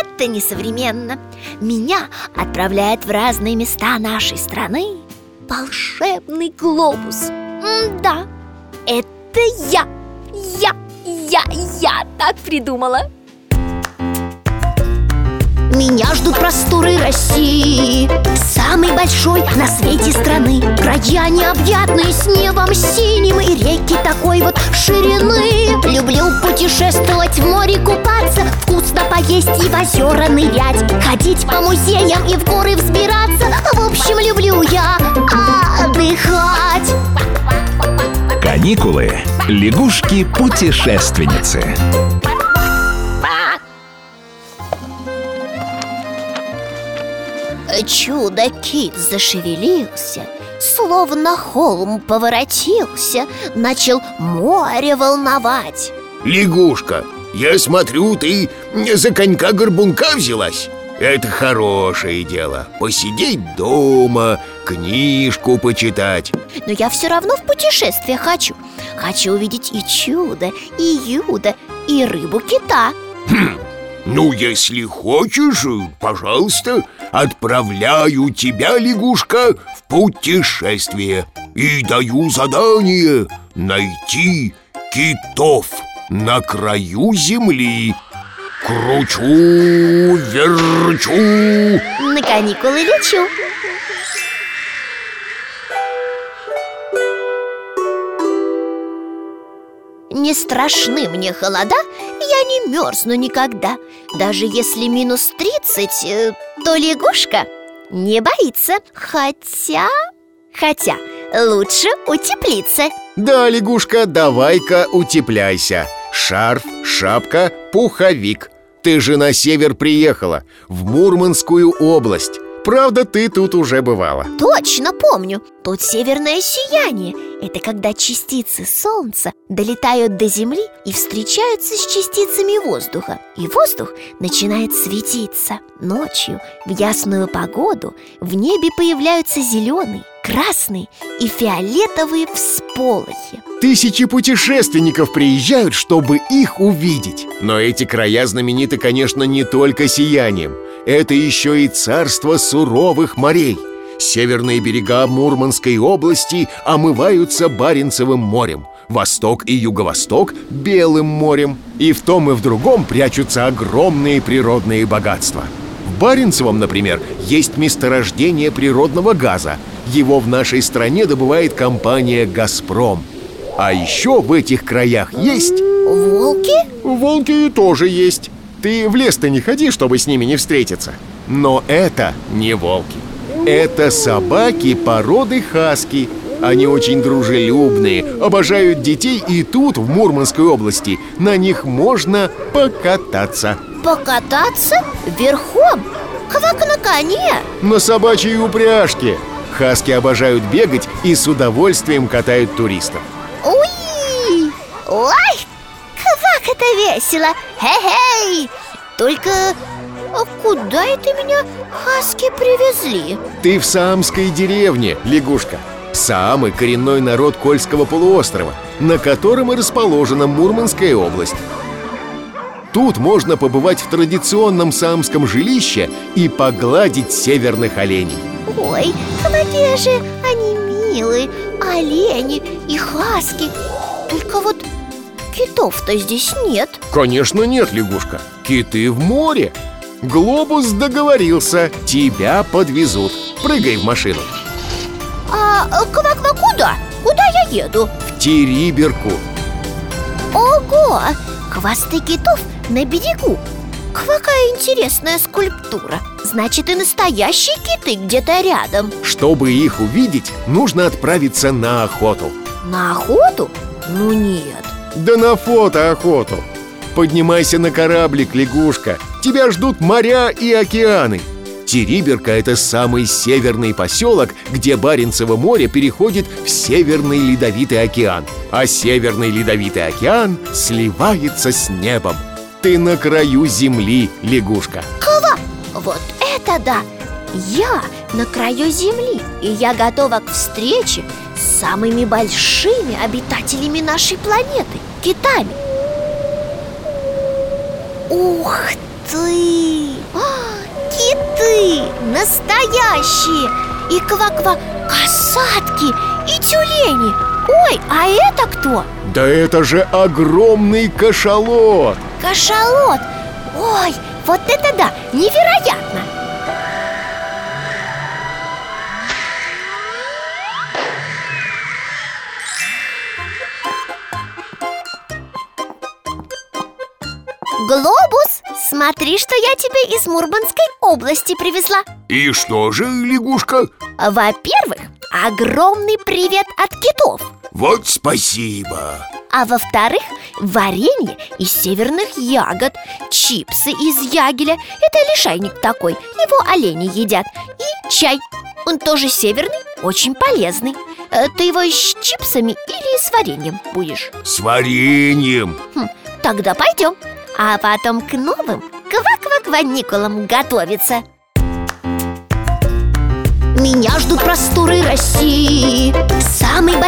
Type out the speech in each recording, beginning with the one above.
это несовременно. Меня отправляет в разные места нашей страны Волшебный глобус. М-да, это я Я, я, я так придумала. Меня ждут просторы России Самой большой на свете страны. Края необъятные с небом синим И реки такой вот ширины. Люблю путешествовать, в море купаться Вкусно поесть и в озера нырять Ходить по музеям и в горы взбираться В общем, люблю я отдыхать Каникулы. Лягушки-путешественницы. Чудо-кит зашевелился Словно холм поворотился Начал море волновать Лягушка, я смотрю, ты за конька-горбунка взялась. Это хорошее дело. Посидеть дома, книжку почитать. Но я все равно в путешествие хочу. Хочу увидеть и чудо, и юдо, и рыбу-кита Ну, если хочешь, пожалуйста, отправляю тебя, лягушка, в путешествие. И даю задание найти китов на краю земли. Кручу, верчу. На каникулы лечу. Не страшны мне холода, я не мерзну никогда. Даже если минус тридцать, э, то лягушка не боится. Хотя... Хотя лучше утеплиться. Да, лягушка, давай-ка утепляйся Шарф, шапка, пуховик. Ты же на север приехала, в Мурманскую область. Правда, ты тут уже бывала. Точно помню. Тут северное сияние. Это когда частицы солнца долетают до Земли и встречаются с частицами воздуха. И воздух начинает светиться Ночью, в ясную погоду, в небе появляются зеленые, красные и фиолетовые всполохи. Тысячи путешественников приезжают, чтобы их увидеть. Но эти края знамениты, конечно, не только сиянием. Это еще и царство суровых морей. Северные берега Мурманской области омываются Баренцевым морем. Восток и юго-восток – Белым морем. И в том и в другом прячутся огромные природные богатства В Баренцевом, например, есть месторождение природного газа. Его в нашей стране добывает компания «Газпром» А еще в этих краях есть... Волки? Волки тоже есть. Ты в лес-то не ходи, чтобы с ними не встретиться. Но это не волки. Это собаки породы хаски. Они очень дружелюбные, обожают детей И тут, в Мурманской области, на них можно покататься Покататься? Верхом? Как на коне? На собачьей упряжке Хаски обожают бегать и с удовольствием катают туристов Уи! Ой, как это весело! Хе-хей! Только а куда это меня хаски привезли? Ты в Саамской деревне, лягушка Саамы – коренной народ Кольского полуострова На котором и расположена Мурманская область Тут можно побывать в традиционном саамском жилище И погладить северных оленей. Ой, какие же они милые Олени и хаски? Только вот китов-то здесь нет. Конечно нет, лягушка. Киты в море. Глобус договорился Тебя подвезут. Прыгай в машину. А ква-ква куда? Куда я еду? В Териберку Ого! Хвосты китов на берегу. Какая интересная скульптура. Значит, и настоящие киты где-то рядом. Чтобы их увидеть, нужно отправиться на охоту. На охоту? Ну нет. Да на фото-охоту. Поднимайся на кораблик, лягушка. Тебя ждут моря и океаны. Териберка – это самый северный поселок, где Баренцево море переходит в Северный Ледовитый океан. А Северный Ледовитый океан сливается с небом Ты на краю земли, лягушка Ква! Вот это да! Я на краю земли И я готова к встрече с самыми большими обитателями нашей планеты – китами Ух ты! А, киты! Настоящие! И ква-ква касатки и тюлени Ой, а это кто? Да это же огромный кашалот Кашалот! Ой, вот это да! Невероятно! Глобус, смотри, что я тебе из Мурманской области привезла И что же, лягушка? Во-первых, огромный привет от китов Вот спасибо А во-вторых, варенье из северных ягод Чипсы из ягеля. Это лишайник такой, его олени едят. И чай, он тоже северный, очень полезный. Э, Ты его с чипсами или с вареньем будешь? С вареньем. Хм, тогда пойдем. А потом к новым квак-квак-ваникулам готовиться. Меня ждут просторы России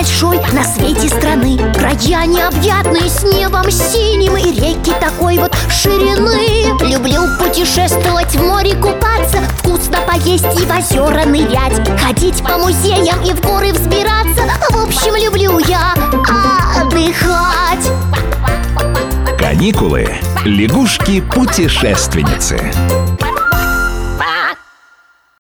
большой на свете страны. Края необъятные с небом синим И реки такой вот ширины. Люблю путешествовать, в море купаться Вкусно поесть и в озера нырять. Ходить по музеям и в горы взбираться. В общем, люблю я отдыхать. Каникулы. Лягушки-путешественницы.